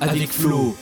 avec Flo.